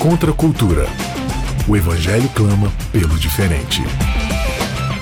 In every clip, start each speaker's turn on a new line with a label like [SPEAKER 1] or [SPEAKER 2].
[SPEAKER 1] Contra a cultura. O Evangelho clama pelo diferente.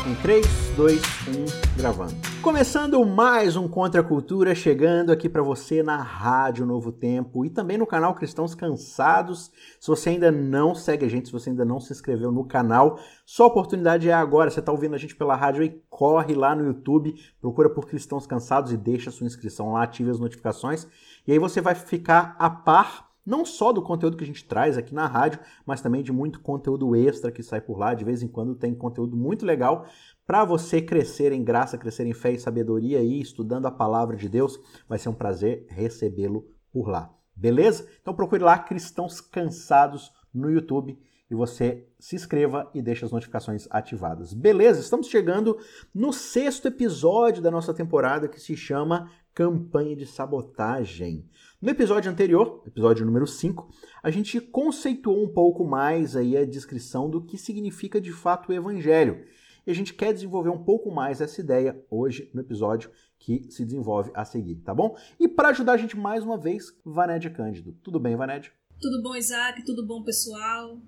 [SPEAKER 2] Em 3, 2, 1, gravando. Começando mais um Contra a Cultura, chegando aqui para você na Rádio Novo Tempo e também no canal Cristãos Cansados. Se você ainda não segue a gente, se você ainda não se inscreveu no canal, sua oportunidade é agora. Você está ouvindo a gente pela rádio e corre lá no YouTube, procura por Cristãos Cansados e deixa sua inscrição lá, ative as notificações. E aí você vai ficar a par não só do conteúdo que a gente traz aqui na rádio, mas também de muito conteúdo extra que sai por lá. De vez em quando tem conteúdo muito legal para você crescer em graça, crescer em fé e sabedoria e estudando a palavra de Deus. Vai ser um prazer recebê-lo por lá. Beleza? Então procure lá Cristãos Cansados no YouTube e você se inscreva e deixe as notificações ativadas. Beleza? Estamos chegando no sexto episódio da nossa temporada que se chama Campanha de Sabotagem. No episódio anterior, episódio número 5, a gente conceituou um pouco mais aí a descrição do que significa de fato o evangelho. E a gente quer desenvolver um pouco mais essa ideia hoje no episódio que se desenvolve a seguir, tá bom? E para ajudar a gente mais uma vez, Vanédia Cândido. Tudo bem, Vanédia?
[SPEAKER 3] Tudo bom, Isaac? Tudo bom, pessoal?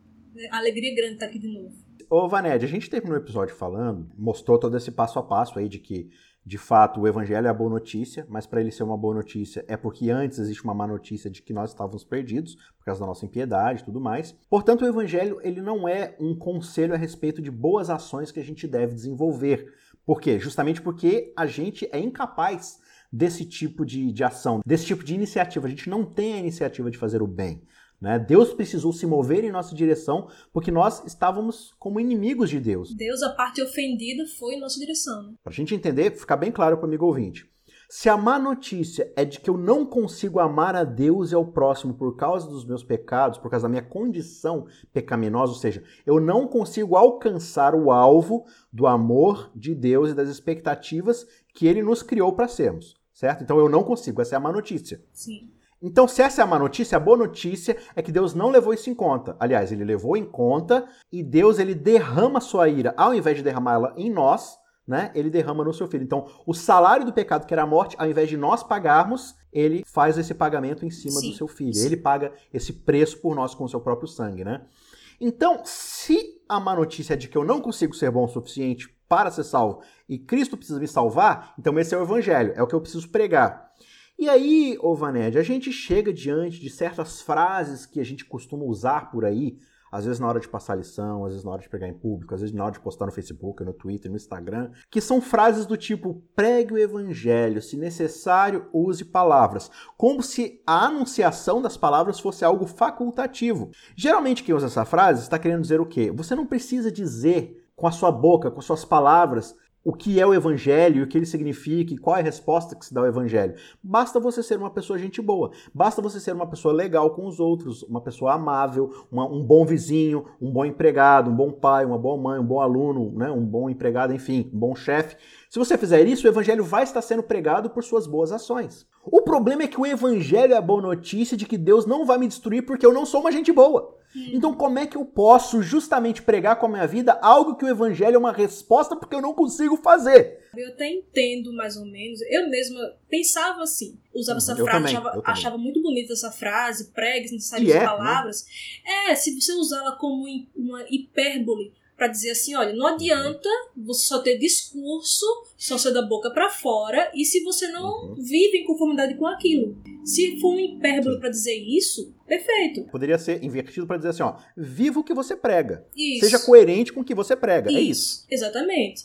[SPEAKER 3] Alegria grande estar aqui de novo.
[SPEAKER 2] Ô, Vanédia, a gente teve no episódio falando, mostrou todo esse passo a passo aí de que de fato, o evangelho é a boa notícia, mas para ele ser uma boa notícia é porque antes existe uma má notícia de que nós estávamos perdidos por causa da nossa impiedade e tudo mais. Portanto, o evangelho ele não é um conselho a respeito de boas ações que a gente deve desenvolver. Por quê? Justamente porque a gente é incapaz desse tipo de, de ação, desse tipo de iniciativa. A gente não tem a iniciativa de fazer o bem. Né? Deus precisou se mover em nossa direção porque nós estávamos como inimigos de Deus.
[SPEAKER 3] Deus, a parte ofendida, foi em nossa direção.
[SPEAKER 2] Para a gente entender, ficar bem claro para o amigo ouvinte. Se a má notícia é de que eu não consigo amar a Deus e ao próximo por causa dos meus pecados, por causa da minha condição pecaminosa, ou seja, eu não consigo alcançar o alvo do amor de Deus e das expectativas que ele nos criou para sermos, certo? Então eu não consigo, essa é a má notícia.
[SPEAKER 3] Sim.
[SPEAKER 2] Então, se essa é a má notícia, a boa notícia é que Deus não levou isso em conta. Aliás, ele levou em conta e Deus ele derrama sua ira, ao invés de derramá-la em nós, né? Ele derrama no seu filho. Então, o salário do pecado, que era a morte, ao invés de nós pagarmos, ele faz esse pagamento em cima Sim. do seu filho. Ele paga esse preço por nós com o seu próprio sangue, né? Então, se a má notícia é de que eu não consigo ser bom o suficiente para ser salvo e Cristo precisa me salvar, então esse é o evangelho, é o que eu preciso pregar. E aí, ô a gente chega diante de certas frases que a gente costuma usar por aí, às vezes na hora de passar lição, às vezes na hora de pegar em público, às vezes na hora de postar no Facebook, no Twitter, no Instagram, que são frases do tipo pregue o evangelho, se necessário, use palavras, como se a anunciação das palavras fosse algo facultativo. Geralmente quem usa essa frase está querendo dizer o quê? Você não precisa dizer com a sua boca, com suas palavras, o que é o evangelho, o que ele significa e qual é a resposta que se dá ao evangelho. Basta você ser uma pessoa gente boa, basta você ser uma pessoa legal com os outros, uma pessoa amável, uma, um bom vizinho, um bom empregado, um bom pai, uma boa mãe, um bom aluno, né, um bom empregado, enfim, um bom chefe. Se você fizer isso, o evangelho vai estar sendo pregado por suas boas ações. O problema é que o evangelho é a boa notícia de que Deus não vai me destruir porque eu não sou uma gente boa. Então, como é que eu posso justamente pregar com a minha vida algo que o evangelho é uma resposta porque eu não consigo fazer?
[SPEAKER 3] Eu até entendo mais ou menos. Eu mesma pensava assim, usava essa eu frase, também, achava, achava, muito bonita essa frase, pregue necessárias é, né? palavras. Né? É, se você usá-la como uma hipérbole para dizer assim, olha, não adianta você só ter discurso, só ser da boca para fora, e se você não uhum. vive em conformidade com aquilo. Se for um hipérbole para dizer isso, perfeito.
[SPEAKER 2] Poderia ser invertido para dizer assim, ó, viva o que você prega. Isso. Seja coerente com o que você prega. Isso. É isso.
[SPEAKER 3] Exatamente.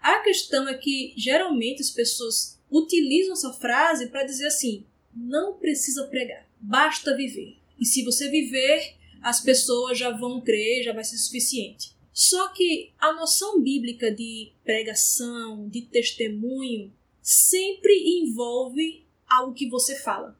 [SPEAKER 3] A questão é que geralmente as pessoas utilizam essa frase para dizer assim: não precisa pregar, basta viver. E se você viver, as pessoas já vão crer, já vai ser suficiente. Só que a noção bíblica de pregação, de testemunho, sempre envolve algo que você fala.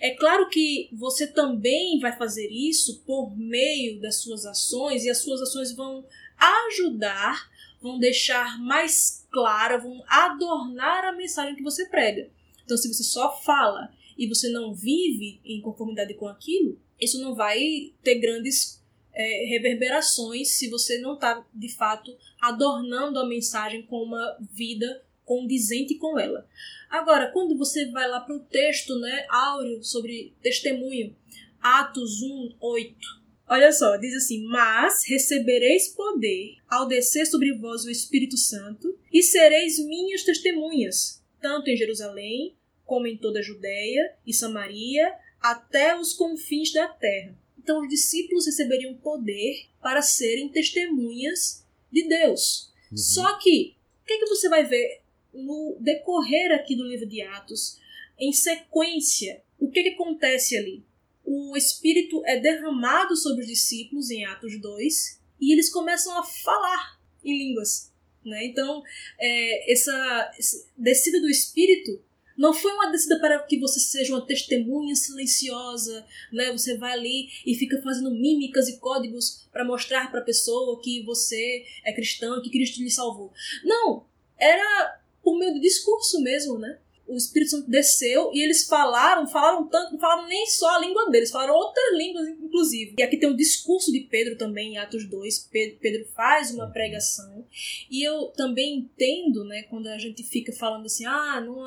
[SPEAKER 3] É claro que você também vai fazer isso por meio das suas ações e as suas ações vão ajudar, vão deixar mais clara, vão adornar a mensagem que você prega. Então, se você só fala e você não vive em conformidade com aquilo, isso não vai ter grandes é, reverberações se você não está, de fato, adornando a mensagem com uma vida condizente com ela. Agora, quando você vai lá para o texto né, áureo sobre testemunho, Atos 1, 8, Olha só, diz assim: Mas recebereis poder ao descer sobre vós o Espírito Santo, e sereis minhas testemunhas, tanto em Jerusalém, como em toda a Judéia e Samaria, até os confins da terra. Então, os discípulos receberiam poder para serem testemunhas de Deus. Uhum. Só que, o que, é que você vai ver no decorrer aqui do livro de Atos, em sequência? O que, é que acontece ali? O Espírito é derramado sobre os discípulos em Atos 2 e eles começam a falar em línguas. Né? Então, é, essa, essa descida do Espírito não foi uma descida para que você seja uma testemunha silenciosa, né? Você vai ali e fica fazendo mímicas e códigos para mostrar para a pessoa que você é cristão, que Cristo lhe salvou. Não, era por meio do discurso mesmo, né? O Espírito Santo desceu e eles falaram, falaram tanto, não falaram nem só a língua deles, falaram outras línguas, inclusive. E aqui tem um discurso de Pedro também, em Atos 2. Pedro, Pedro faz uma pregação. E eu também entendo, né, quando a gente fica falando assim, ah, não,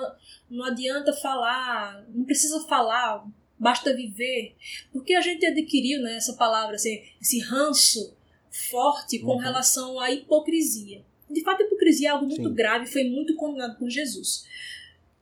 [SPEAKER 3] não adianta falar, não precisa falar, basta viver. Porque a gente adquiriu né, essa palavra, assim, esse ranço forte com uhum. relação à hipocrisia. De fato, a hipocrisia é algo muito Sim. grave, foi muito condenado por Jesus.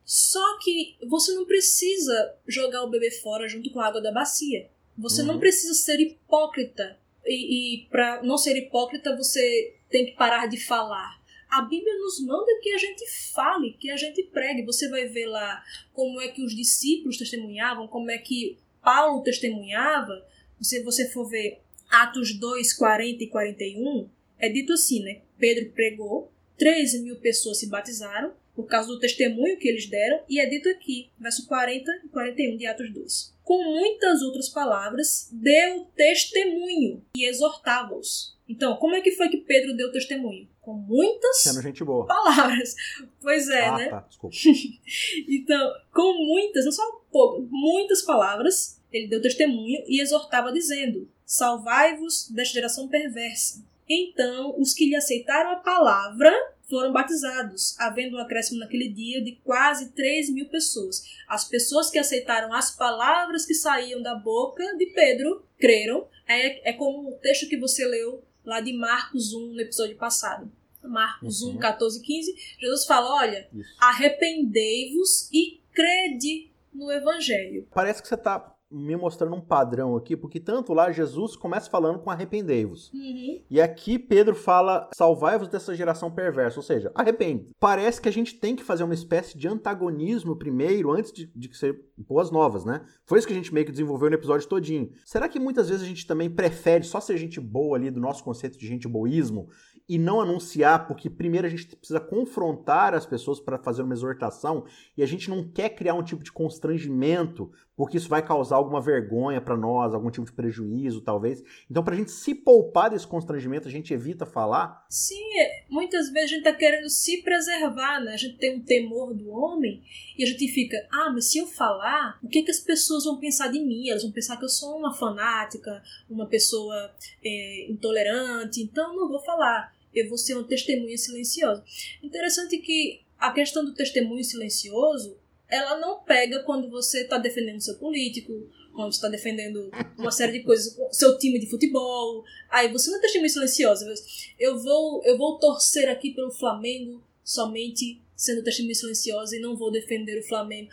[SPEAKER 3] Só que você não precisa jogar o bebê fora junto com a água da bacia. Você uhum. não precisa ser hipócrita. E, e para não ser hipócrita, você tem que parar de falar. A Bíblia nos manda que a gente fale, que a gente pregue. Você vai ver lá como é que os discípulos testemunhavam, como é que Paulo testemunhava. Se você for ver Atos 2, 40 e 41, é dito assim, né? Pedro pregou, 13 mil pessoas se batizaram, por causa do testemunho que eles deram, e é dito aqui, verso 40 e 41 de Atos 2. Com muitas outras palavras, deu testemunho e exortava-os. Então, como é que foi que Pedro deu testemunho? Com muitas palavras. Pois é,
[SPEAKER 2] ah,
[SPEAKER 3] né?
[SPEAKER 2] Tá, desculpa.
[SPEAKER 3] então, com muitas, não só pouco, muitas palavras, ele deu testemunho e exortava, dizendo: Salvai-vos desta geração perversa. Então, os que lhe aceitaram a palavra foram batizados, havendo um acréscimo naquele dia de quase 3 mil pessoas. As pessoas que aceitaram as palavras que saíam da boca de Pedro creram. É, é como o texto que você leu lá de Marcos 1 no episódio passado. Marcos uhum. 1, 14 15. Jesus fala: olha, arrependei-vos e crede no evangelho.
[SPEAKER 2] Parece que você está me mostrando um padrão aqui, porque tanto lá Jesus começa falando com arrependei-vos.
[SPEAKER 3] Uhum.
[SPEAKER 2] E aqui Pedro fala salvai-vos dessa geração perversa, ou seja, arrepende. Parece que a gente tem que fazer uma espécie de antagonismo primeiro, antes de, de ser boas novas, né? Foi isso que a gente meio que desenvolveu no episódio todinho. Será que muitas vezes a gente também prefere só ser gente boa ali do nosso conceito de gente boísmo e não anunciar, porque primeiro a gente precisa confrontar as pessoas para fazer uma exortação e a gente não quer criar um tipo de constrangimento, porque isso vai causar alguma vergonha para nós, algum tipo de prejuízo, talvez. Então, para a gente se poupar desse constrangimento, a gente evita falar.
[SPEAKER 3] Sim, é, muitas vezes a gente está querendo se preservar, né? A gente tem um temor do homem e a gente fica, ah, mas se eu falar, o que, que as pessoas vão pensar de mim? Elas vão pensar que eu sou uma fanática, uma pessoa é, intolerante, então não vou falar eu vou ser uma testemunha silenciosa. Interessante que a questão do testemunho silencioso, ela não pega quando você está defendendo seu político, quando está defendendo uma série de coisas, seu time de futebol. Aí você não é testemunha silenciosa. Eu vou, eu vou torcer aqui pelo Flamengo somente sendo testemunha silenciosa e não vou defender o Flamengo.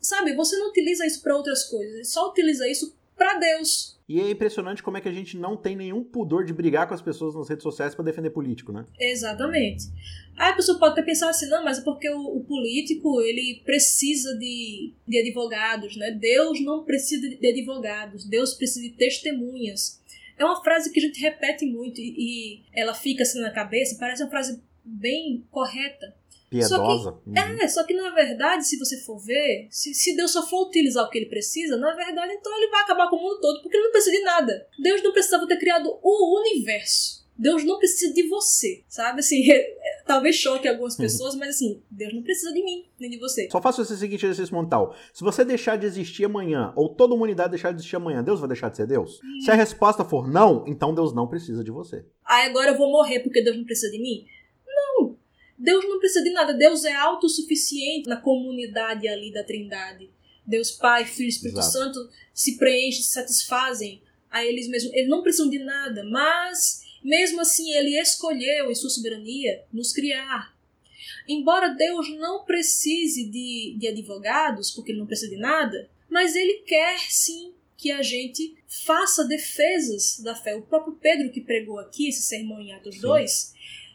[SPEAKER 3] Sabe, você não utiliza isso para outras coisas, só utiliza isso para Deus.
[SPEAKER 2] E é impressionante como é que a gente não tem nenhum pudor de brigar com as pessoas nas redes sociais para defender político, né?
[SPEAKER 3] Exatamente. Aí a pessoa pode até pensar assim, não, mas é porque o, o, político ele precisa de, de advogados, né? Deus não precisa de advogados, Deus precisa de testemunhas. É uma frase que a gente repete muito e, e ela fica assim na cabeça, parece uma frase bem correta.
[SPEAKER 2] Piedosa.
[SPEAKER 3] Só que, uhum. É, só que na verdade, se você for ver, se, se Deus só for utilizar o que ele precisa, na verdade, então ele vai acabar com o mundo todo, porque ele não precisa de nada. Deus não precisava ter criado o universo. Deus não precisa de você, sabe? Assim, é, talvez choque algumas uhum. pessoas, mas assim, Deus não precisa de mim, nem de você.
[SPEAKER 2] Só faça esse seguinte exercício mental. Se você deixar de existir amanhã, ou toda a humanidade deixar de existir amanhã, Deus vai deixar de ser Deus? Hum. Se a resposta for não, então Deus não precisa de você.
[SPEAKER 3] Ah, agora eu vou morrer porque Deus não precisa de mim? Deus não precisa de nada. Deus é autossuficiente na comunidade ali da Trindade. Deus Pai, Filho e Espírito Exato. Santo se preenchem, se satisfazem a eles mesmos. Eles não precisam de nada, mas mesmo assim ele escolheu em sua soberania nos criar. Embora Deus não precise de, de advogados, porque ele não precisa de nada, mas ele quer sim que a gente faça defesas da fé. O próprio Pedro que pregou aqui esse sermão em Atos Sim. 2,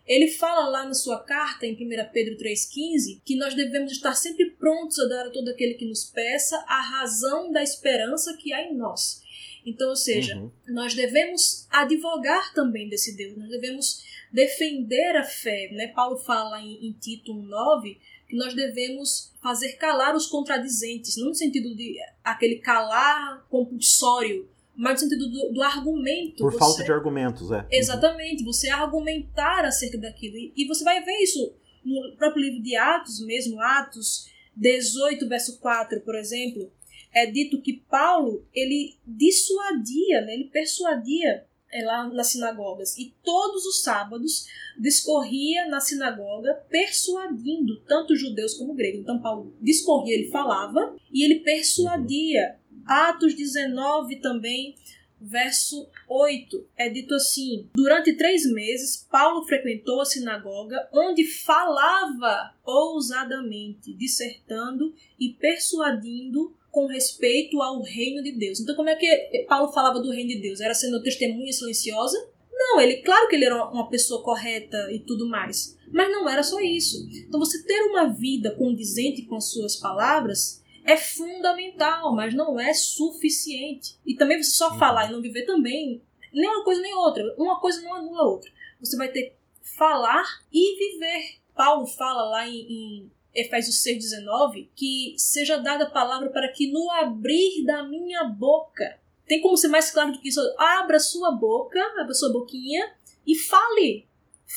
[SPEAKER 3] ele fala lá na sua carta, em 1 Pedro 3,15, que nós devemos estar sempre prontos a dar a todo aquele que nos peça a razão da esperança que há em nós. Então, ou seja, uhum. nós devemos advogar também desse Deus, nós devemos defender a fé. Né? Paulo fala em, em Tito 1,9 que nós devemos fazer calar os contradizentes, não no sentido de aquele calar compulsório, mas no sentido do, do argumento.
[SPEAKER 2] Por você, falta de argumentos, é.
[SPEAKER 3] Exatamente, você argumentar acerca daquilo. E, e você vai ver isso no próprio livro de Atos, mesmo Atos 18, verso 4, por exemplo, é dito que Paulo, ele dissuadia, né, ele persuadia é, lá nas sinagogas. E todos os sábados discorria na sinagoga persuadindo tanto judeus como gregos. Então Paulo discorria, ele falava e ele persuadia. Atos 19 também, verso 8, é dito assim: Durante três meses, Paulo frequentou a sinagoga, onde falava ousadamente, dissertando e persuadindo com respeito ao reino de Deus. Então, como é que Paulo falava do reino de Deus? Era sendo testemunha silenciosa? Não, ele, claro que ele era uma pessoa correta e tudo mais, mas não era só isso. Então, você ter uma vida condizente com as suas palavras é fundamental, mas não é suficiente. E também você só falar e não viver também, nem uma coisa nem outra. Uma coisa não anula a outra. Você vai ter que falar e viver. Paulo fala lá em, em Efésios 6,19, que seja dada a palavra para que no abrir da minha boca. Tem como ser mais claro do que isso? Abra sua boca, abra sua boquinha e fale.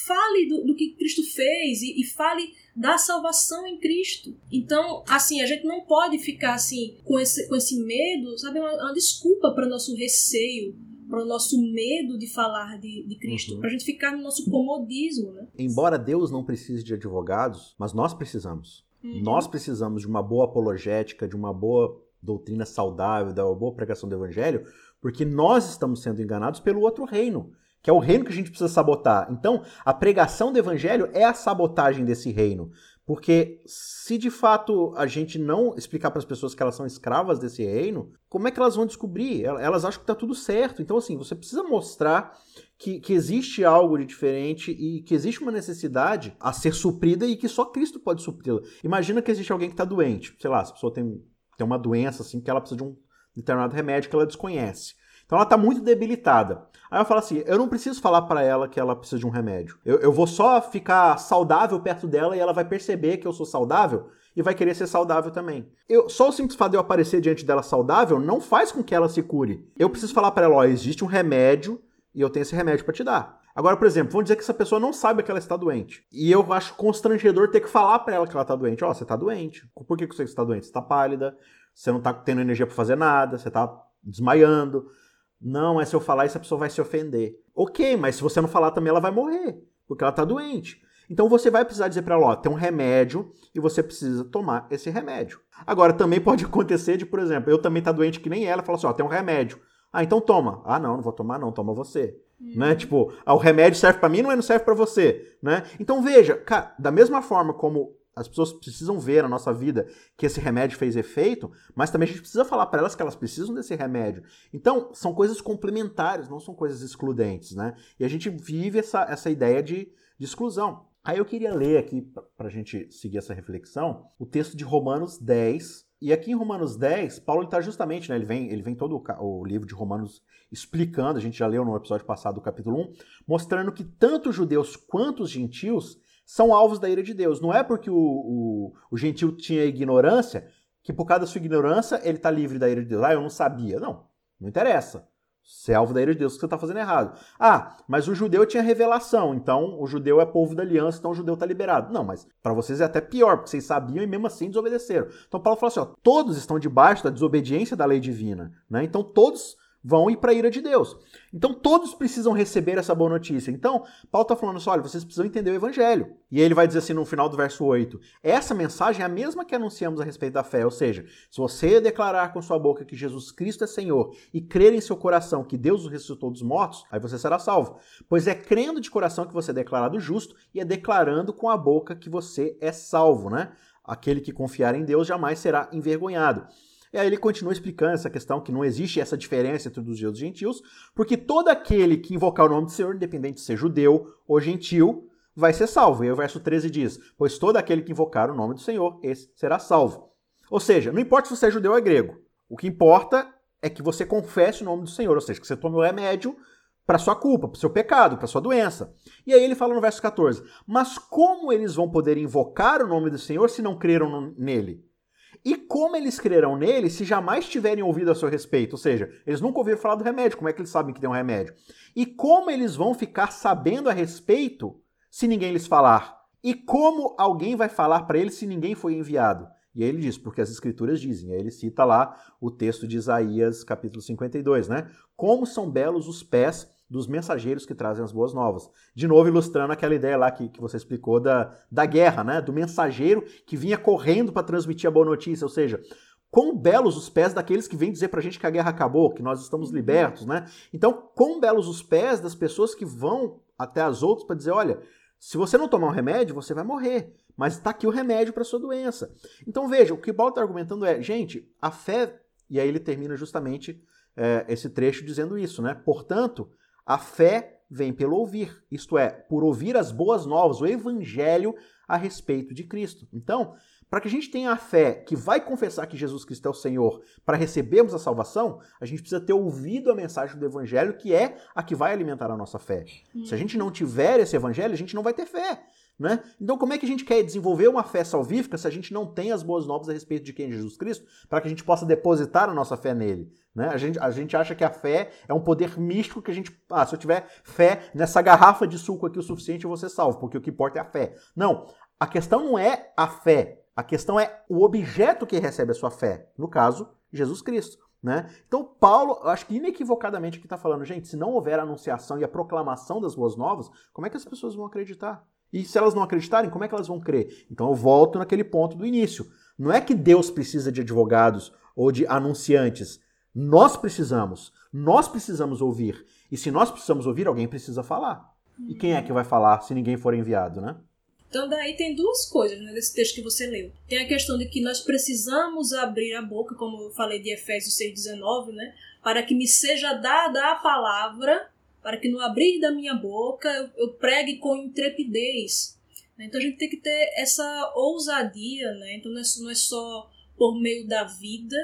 [SPEAKER 3] Fale do, do que Cristo fez e, e fale da salvação em Cristo. Então, assim, a gente não pode ficar assim com esse, com esse medo, sabe? É uma, uma desculpa para o nosso receio para o nosso medo de falar de, de Cristo, uhum. para a gente ficar no nosso comodismo. Né?
[SPEAKER 2] Embora Deus não precise de advogados, mas nós precisamos. Uhum. Nós precisamos de uma boa apologética, de uma boa doutrina saudável, da boa pregação do evangelho, porque nós estamos sendo enganados pelo outro reino, que é o reino que a gente precisa sabotar. Então, a pregação do evangelho é a sabotagem desse reino. Porque se de fato a gente não explicar para as pessoas que elas são escravas desse reino, como é que elas vão descobrir? Elas acham que está tudo certo. Então, assim, você precisa mostrar que, que existe algo de diferente e que existe uma necessidade a ser suprida e que só Cristo pode supri-la. Imagina que existe alguém que está doente. Sei lá, se a pessoa tem, tem uma doença assim que ela precisa de um determinado remédio que ela desconhece. Então ela está muito debilitada. Aí eu falo assim: eu não preciso falar para ela que ela precisa de um remédio. Eu, eu vou só ficar saudável perto dela e ela vai perceber que eu sou saudável e vai querer ser saudável também. Eu, só o simples fato de eu aparecer diante dela saudável não faz com que ela se cure. Eu preciso falar para ela: ó, existe um remédio e eu tenho esse remédio para te dar. Agora, por exemplo, vamos dizer que essa pessoa não sabe que ela está doente. E eu acho constrangedor ter que falar para ela que ela está doente. Ó, oh, você está doente. Por que você está doente? Você está pálida, você não está tendo energia para fazer nada, você está desmaiando, não, é se eu falar isso a pessoa vai se ofender. Ok, mas se você não falar também ela vai morrer, porque ela tá doente. Então você vai precisar dizer para ela, ó, tem um remédio e você precisa tomar esse remédio. Agora também pode acontecer de, por exemplo, eu também tá doente que nem ela, fala assim, ó, tem um remédio. Ah, então toma. Ah, não, não vou tomar não, toma você. Hum. Né? Tipo, ah, o remédio serve para mim, não, é, não serve para você, né? Então veja, cara, da mesma forma como as pessoas precisam ver na nossa vida que esse remédio fez efeito, mas também a gente precisa falar para elas que elas precisam desse remédio. Então, são coisas complementares, não são coisas excludentes, né? E a gente vive essa, essa ideia de, de exclusão. Aí eu queria ler aqui, para a gente seguir essa reflexão, o texto de Romanos 10. E aqui em Romanos 10, Paulo está justamente, né, ele, vem, ele vem todo o, o livro de Romanos explicando, a gente já leu no episódio passado do capítulo 1, mostrando que tanto os judeus quanto os gentios são alvos da ira de Deus. Não é porque o, o, o gentil tinha ignorância que por causa da sua ignorância ele está livre da ira de Deus. Ah, eu não sabia. Não, não interessa. Você é alvo da ira de Deus, que você está fazendo errado. Ah, mas o judeu tinha revelação, então o judeu é povo da aliança, então o judeu está liberado. Não, mas para vocês é até pior, porque vocês sabiam e mesmo assim desobedeceram. Então Paulo fala assim: ó, todos estão debaixo da desobediência da lei divina. Né? Então todos vão ir para a ira de Deus. Então todos precisam receber essa boa notícia. Então, Paulo está falando assim: olha, vocês precisam entender o evangelho. E ele vai dizer assim no final do verso 8: essa mensagem é a mesma que anunciamos a respeito da fé. Ou seja, se você declarar com sua boca que Jesus Cristo é Senhor e crer em seu coração que Deus o ressuscitou dos mortos, aí você será salvo. Pois é crendo de coração que você é declarado justo e é declarando com a boca que você é salvo, né? Aquele que confiar em Deus jamais será envergonhado. E aí ele continua explicando essa questão que não existe essa diferença entre os judeus e os gentios, porque todo aquele que invocar o nome do Senhor, independente de ser judeu ou gentil, vai ser salvo. E aí o verso 13 diz: Pois todo aquele que invocar o nome do Senhor, esse será salvo. Ou seja, não importa se você é judeu ou é grego, o que importa é que você confesse o nome do Senhor, ou seja, que você tome o remédio para sua culpa, para seu pecado, para sua doença. E aí ele fala no verso 14: Mas como eles vão poder invocar o nome do Senhor se não creram nele? E como eles crerão nele se jamais tiverem ouvido a seu respeito? Ou seja, eles nunca ouviram falar do remédio, como é que eles sabem que tem um remédio? E como eles vão ficar sabendo a respeito se ninguém lhes falar? E como alguém vai falar para eles se ninguém foi enviado? E aí ele diz, porque as escrituras dizem. Aí ele cita lá o texto de Isaías, capítulo 52, né? Como são belos os pés dos mensageiros que trazem as boas novas. De novo, ilustrando aquela ideia lá que, que você explicou da, da guerra, né? Do mensageiro que vinha correndo para transmitir a boa notícia, ou seja, quão belos os pés daqueles que vêm dizer pra gente que a guerra acabou, que nós estamos uhum. libertos, né? Então, quão belos os pés das pessoas que vão até as outras para dizer, olha, se você não tomar um remédio, você vai morrer. Mas está aqui o remédio para sua doença. Então veja, o que Paulo está argumentando é, gente, a fé, e aí ele termina justamente é, esse trecho dizendo isso, né? Portanto, a fé vem pelo ouvir, isto é, por ouvir as boas novas, o evangelho a respeito de Cristo. Então, para que a gente tenha a fé que vai confessar que Jesus Cristo é o Senhor, para recebermos a salvação, a gente precisa ter ouvido a mensagem do evangelho, que é a que vai alimentar a nossa fé. Se a gente não tiver esse evangelho, a gente não vai ter fé. Né? Então, como é que a gente quer desenvolver uma fé salvífica se a gente não tem as boas novas a respeito de quem é Jesus Cristo, para que a gente possa depositar a nossa fé nele? Né? A, gente, a gente acha que a fé é um poder místico que a gente. Ah, se eu tiver fé nessa garrafa de suco aqui o suficiente, eu vou ser salvo, porque o que importa é a fé. Não. A questão não é a fé. A questão é o objeto que recebe a sua fé. No caso, Jesus Cristo. Né? Então, Paulo, acho que inequivocadamente aqui está falando, gente, se não houver a anunciação e a proclamação das boas novas, como é que as pessoas vão acreditar? E se elas não acreditarem, como é que elas vão crer? Então eu volto naquele ponto do início. Não é que Deus precisa de advogados ou de anunciantes. Nós precisamos. Nós precisamos ouvir. E se nós precisamos ouvir, alguém precisa falar. E quem é que vai falar se ninguém for enviado, né?
[SPEAKER 3] Então daí tem duas coisas né, nesse texto que você leu. Tem a questão de que nós precisamos abrir a boca, como eu falei de Efésios 6,19, né? Para que me seja dada a palavra, para que no abrir da minha boca eu, eu pregue com intrepidez. Então a gente tem que ter essa ousadia, né? Então não é, não é só por meio da vida,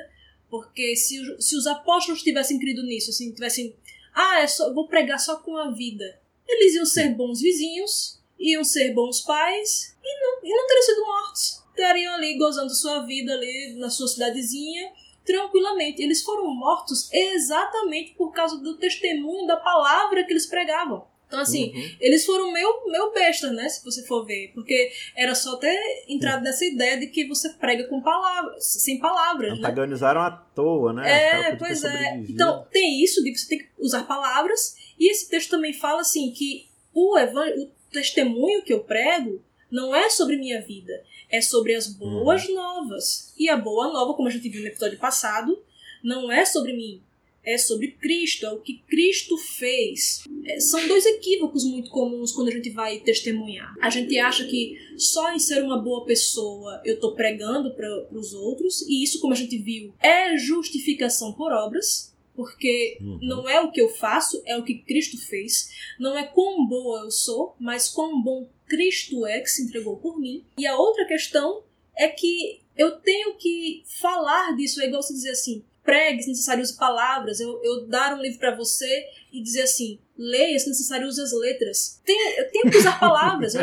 [SPEAKER 3] porque se, se os apóstolos tivessem crido nisso, assim, tivessem, ah, é só, vou pregar só com a vida, eles iam ser bons vizinhos, iam ser bons pais e não, e não teriam sido mortos. Estariam ali gozando sua vida ali na sua cidadezinha tranquilamente. Eles foram mortos exatamente por causa do testemunho da palavra que eles pregavam. Então, assim, uhum. eles foram meio, meio bestas, né? Se você for ver. Porque era só ter entrado nessa ideia de que você prega com palavras, sem palavras.
[SPEAKER 2] Né? Antagonizaram né? à toa, né?
[SPEAKER 3] É, pois é. Então, tem isso de você ter que usar palavras. E esse texto também fala, assim, que o, o testemunho que eu prego não é sobre minha vida, é sobre as boas uhum. novas. E a boa nova, como a gente viu no episódio passado, não é sobre mim, é sobre Cristo, é o que Cristo fez. É, são dois equívocos muito comuns quando a gente vai testemunhar. A gente acha que só em ser uma boa pessoa eu estou pregando para os outros, e isso, como a gente viu, é justificação por obras. Porque uhum. não é o que eu faço, é o que Cristo fez. Não é quão boa eu sou, mas quão bom Cristo é que se entregou por mim. E a outra questão é que eu tenho que falar disso. É igual você dizer assim: pregue, se necessário, use palavras. Eu, eu dar um livro para você e dizer assim, leia, se necessário, use as letras. Tem, eu tenho que usar palavras. Eu,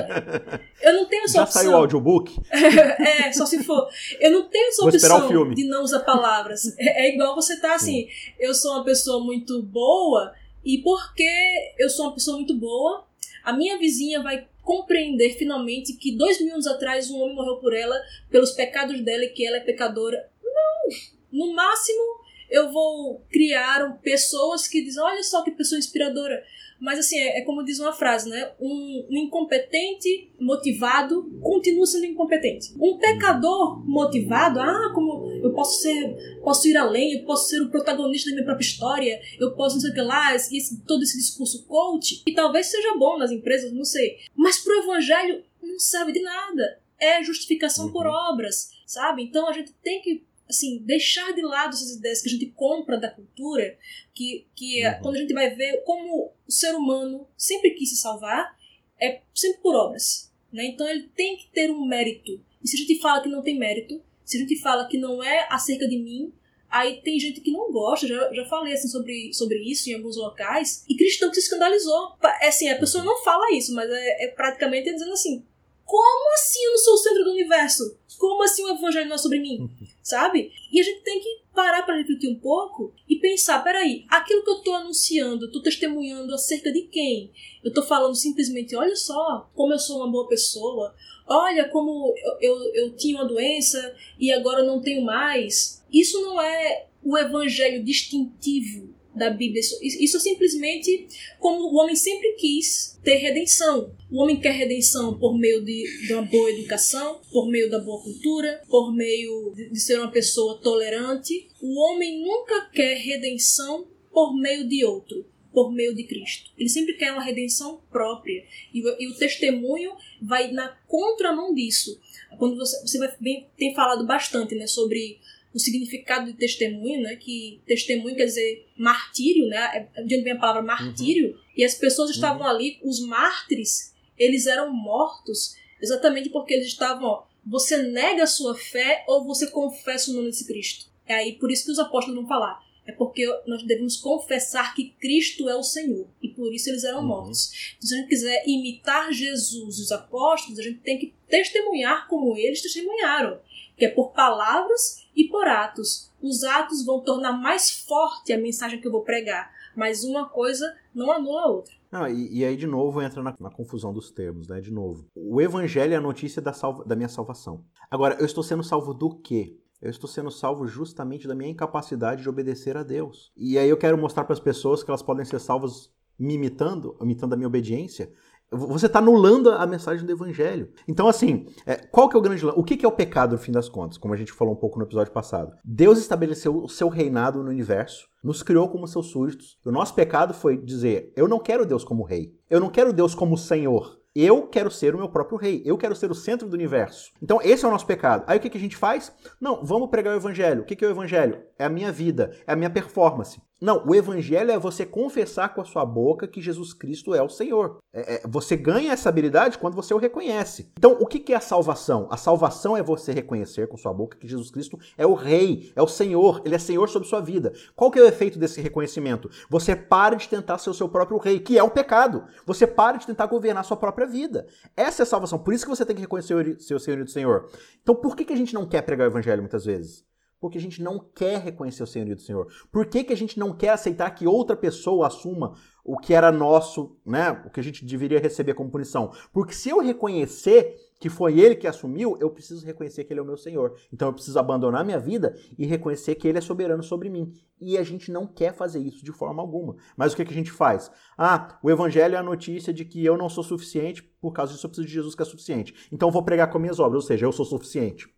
[SPEAKER 3] eu não tenho essa
[SPEAKER 2] Já
[SPEAKER 3] opção.
[SPEAKER 2] saiu o audiobook?
[SPEAKER 3] é, só se for. Eu não tenho essa Vou opção de não usar palavras. É, é igual você tá assim, Sim. eu sou uma pessoa muito boa e porque eu sou uma pessoa muito boa, a minha vizinha vai compreender finalmente que dois mil anos atrás um homem morreu por ela, pelos pecados dela e que ela é pecadora. Não! No máximo, eu vou criar pessoas que dizem, olha só que pessoa inspiradora. Mas assim, é, é como diz uma frase, né? Um, um, incompetente motivado continua sendo incompetente. Um pecador motivado, ah, como eu posso ser, posso ir além, eu posso ser o protagonista da minha própria história, eu posso não sei o que lá, esse, todo esse discurso coach, e talvez seja bom nas empresas, não sei. Mas pro evangelho não serve de nada. É justificação uhum. por obras, sabe? Então a gente tem que assim, deixar de lado essas ideias que a gente compra da cultura, que, que é, uhum. quando a gente vai ver como o ser humano sempre quis se salvar, é sempre por obras. Né? Então ele tem que ter um mérito. E se a gente fala que não tem mérito, se a gente fala que não é acerca de mim, aí tem gente que não gosta, já, já falei assim sobre, sobre isso em alguns locais, e cristão que se escandalizou. É assim, a pessoa não fala isso, mas é, é praticamente dizendo assim, como assim eu não sou o centro do universo? Como assim o evangelho não é sobre mim? Sabe? E a gente tem que parar para refletir um pouco e pensar, peraí, aquilo que eu estou anunciando, estou testemunhando acerca de quem? Eu estou falando simplesmente, olha só como eu sou uma boa pessoa, olha como eu, eu, eu tinha uma doença e agora não tenho mais. Isso não é o evangelho distintivo da Bíblia. Isso, isso simplesmente como o homem sempre quis ter redenção. O homem quer redenção por meio de, de uma boa educação, por meio da boa cultura, por meio de, de ser uma pessoa tolerante. O homem nunca quer redenção por meio de outro por meio de Cristo. Ele sempre quer uma redenção própria. E, e o testemunho vai na contramão disso. Quando você, você vai, bem, tem falado bastante né, sobre o significado de testemunho, né? Que testemunho quer dizer martírio, né? É, de onde vem a palavra martírio. Uhum. E as pessoas estavam uhum. ali, os mártires, eles eram mortos exatamente porque eles estavam, ó, você nega a sua fé ou você confessa o nome de Cristo. É aí por isso que os apóstolos vão falar. É porque nós devemos confessar que Cristo é o Senhor. E por isso eles eram uhum. mortos. Então, se a gente quiser imitar Jesus e os apóstolos, a gente tem que testemunhar como eles testemunharam. Que é por palavras e por atos. Os atos vão tornar mais forte a mensagem que eu vou pregar, mas uma coisa não anula a outra.
[SPEAKER 2] Ah, e, e, aí, de novo, entra na, na, confusão dos termos, né? De novo. O evangelho é a notícia da, salva, da minha salvação. Agora, eu estou sendo salvo do quê? Eu estou sendo salvo justamente da minha incapacidade de obedecer a Deus. E aí eu quero mostrar para as pessoas que elas podem ser salvas me imitando, imitando a minha obediência, você está anulando a mensagem do evangelho. Então, assim, é, qual que é o grande O que, que é o pecado, no fim das contas? Como a gente falou um pouco no episódio passado. Deus estabeleceu o seu reinado no universo, nos criou como seus súditos. O nosso pecado foi dizer: eu não quero Deus como rei. Eu não quero Deus como Senhor. Eu quero ser o meu próprio rei. Eu quero ser o centro do universo. Então, esse é o nosso pecado. Aí o que, que a gente faz? Não, vamos pregar o evangelho. O que, que é o evangelho? É a minha vida, é a minha performance. Não, o evangelho é você confessar com a sua boca que Jesus Cristo é o Senhor. É, é, você ganha essa habilidade quando você o reconhece. Então, o que, que é a salvação? A salvação é você reconhecer com sua boca que Jesus Cristo é o Rei, é o Senhor, ele é Senhor sobre sua vida. Qual que é o efeito desse reconhecimento? Você para de tentar ser o seu próprio rei, que é o pecado. Você para de tentar governar sua própria vida. Essa é a salvação. Por isso que você tem que reconhecer o seu Senhor e do Senhor. Então, por que, que a gente não quer pregar o evangelho muitas vezes? Porque a gente não quer reconhecer o senhorio do Senhor. Por que, que a gente não quer aceitar que outra pessoa assuma o que era nosso, né? O que a gente deveria receber como punição? Porque se eu reconhecer que foi ele que assumiu, eu preciso reconhecer que ele é o meu Senhor. Então eu preciso abandonar minha vida e reconhecer que ele é soberano sobre mim. E a gente não quer fazer isso de forma alguma. Mas o que, que a gente faz? Ah, o evangelho é a notícia de que eu não sou suficiente, por causa disso eu preciso de Jesus que é suficiente. Então eu vou pregar com minhas obras, ou seja, eu sou suficiente.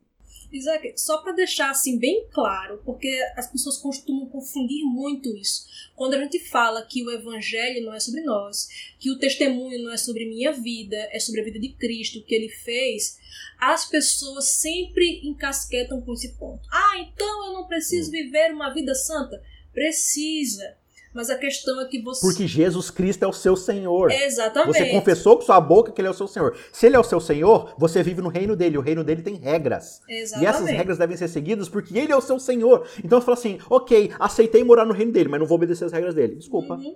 [SPEAKER 3] Isaac, só para deixar assim bem claro, porque as pessoas costumam confundir muito isso. Quando a gente fala que o evangelho não é sobre nós, que o testemunho não é sobre minha vida, é sobre a vida de Cristo, o que ele fez, as pessoas sempre encasquetam com esse ponto. Ah, então eu não preciso viver uma vida santa? Precisa. Mas a questão é que você.
[SPEAKER 2] Porque Jesus Cristo é o seu Senhor.
[SPEAKER 3] Exatamente.
[SPEAKER 2] Você confessou com sua boca que ele é o seu Senhor. Se ele é o seu Senhor, você vive no reino dele. O reino dele tem regras.
[SPEAKER 3] Exatamente.
[SPEAKER 2] E essas regras devem ser seguidas porque ele é o seu Senhor. Então você fala assim: ok, aceitei morar no reino dele, mas não vou obedecer as regras dele. Desculpa. Uhum.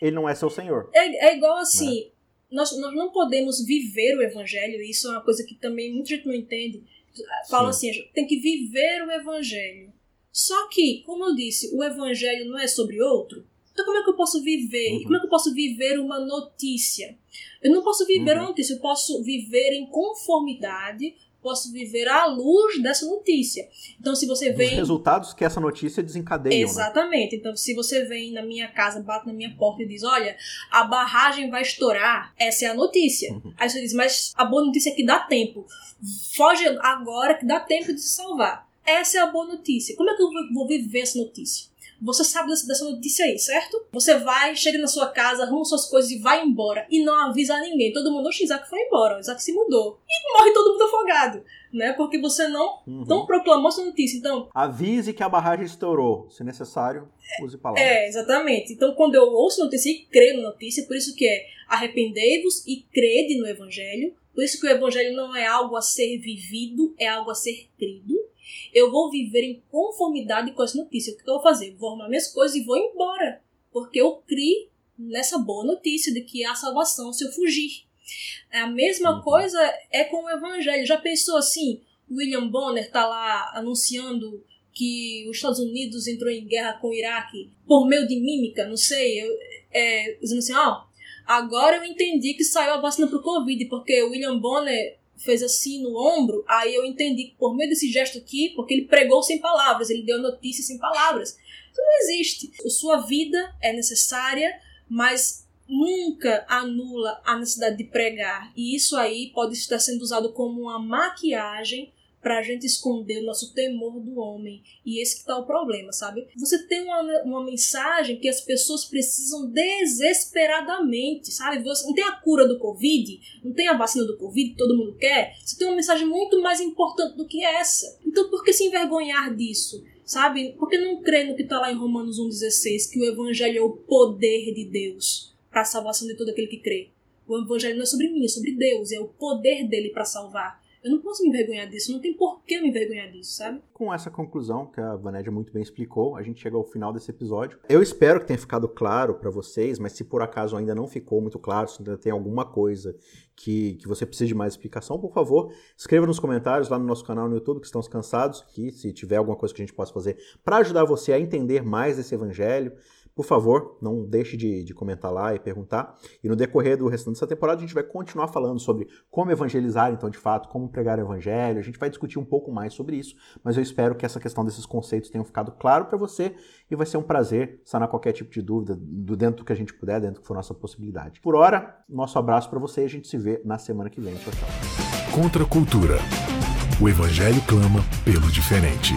[SPEAKER 2] Ele não é seu Senhor.
[SPEAKER 3] É, é igual assim. Né? Nós, nós não podemos viver o evangelho, e isso é uma coisa que também muita gente não entende. Fala Sim. assim, tem que viver o evangelho. Só que, como eu disse, o evangelho não é sobre outro. Então, como é que eu posso viver? Uhum. Como é que eu posso viver uma notícia? Eu não posso viver uhum. uma notícia, eu posso viver em conformidade posso viver à luz dessa notícia. Então, se você vem.
[SPEAKER 2] Os resultados que essa notícia desencadeia. Né?
[SPEAKER 3] Exatamente. Né? Então, se você vem na minha casa, bate na minha porta e diz: Olha, a barragem vai estourar, essa é a notícia. Uhum. Aí você diz: Mas a boa notícia é que dá tempo. Foge agora que dá tempo de se salvar. Essa é a boa notícia. Como é que eu vou viver essa notícia? Você sabe dessa notícia aí, certo? Você vai, chega na sua casa, arruma suas coisas e vai embora. E não avisa ninguém. Todo mundo, o Isaac foi embora, o Isaac se mudou. E morre todo mundo afogado. Né? Porque você não, uhum. não proclamou essa notícia. Então.
[SPEAKER 2] Avise que a barragem estourou. Se necessário, use palavras.
[SPEAKER 3] É, exatamente. Então, quando eu ouço notícia e creio na notícia, por isso que é arrependei-vos e crede no Evangelho. Por isso que o Evangelho não é algo a ser vivido, é algo a ser crido eu vou viver em conformidade com as notícias. O que eu vou fazer? Vou arrumar minhas coisas e vou embora. Porque eu criei nessa boa notícia de que há salvação se eu fugir. A mesma uhum. coisa é com o evangelho. Já pensou assim? William Bonner está lá anunciando que os Estados Unidos entrou em guerra com o Iraque por meio de mímica, não sei, eu, é, dizendo assim, ó, oh, agora eu entendi que saiu a vacina pro Covid, porque o William Bonner fez assim no ombro, aí eu entendi que por meio desse gesto aqui, porque ele pregou sem palavras, ele deu notícia sem palavras. Isso não existe. A sua vida é necessária, mas nunca anula a necessidade de pregar. E isso aí pode estar sendo usado como uma maquiagem para a gente esconder o nosso temor do homem. E esse que tá o problema, sabe? Você tem uma, uma mensagem que as pessoas precisam desesperadamente, sabe? Você não tem a cura do Covid, não tem a vacina do Covid que todo mundo quer. Você tem uma mensagem muito mais importante do que essa. Então por que se envergonhar disso? Sabe? Por que não crer no que está lá em Romanos 1,16, que o Evangelho é o poder de Deus para a salvação de todo aquele que crê? O Evangelho não é sobre mim, é sobre Deus, é o poder dele para salvar. Eu não posso me envergonhar disso, não tem por que me envergonhar disso, sabe?
[SPEAKER 2] Com essa conclusão que a Vanédia muito bem explicou, a gente chega ao final desse episódio. Eu espero que tenha ficado claro para vocês, mas se por acaso ainda não ficou muito claro, se ainda tem alguma coisa que, que você precisa de mais explicação, por favor, escreva nos comentários lá no nosso canal no YouTube, que estamos cansados, que se tiver alguma coisa que a gente possa fazer para ajudar você a entender mais desse evangelho, por favor, não deixe de, de, comentar lá e perguntar. E no decorrer do restante dessa temporada, a gente vai continuar falando sobre como evangelizar, então, de fato, como pregar o evangelho. A gente vai discutir um pouco mais sobre isso, mas eu espero que essa questão desses conceitos tenha ficado claro para você e vai ser um prazer sanar qualquer tipo de dúvida do dentro do que a gente puder, dentro do que for nossa possibilidade. Por hora, nosso abraço para você e a gente se vê na semana que vem. Tchau, tchau.
[SPEAKER 1] Contra a cultura. O evangelho clama pelo diferente.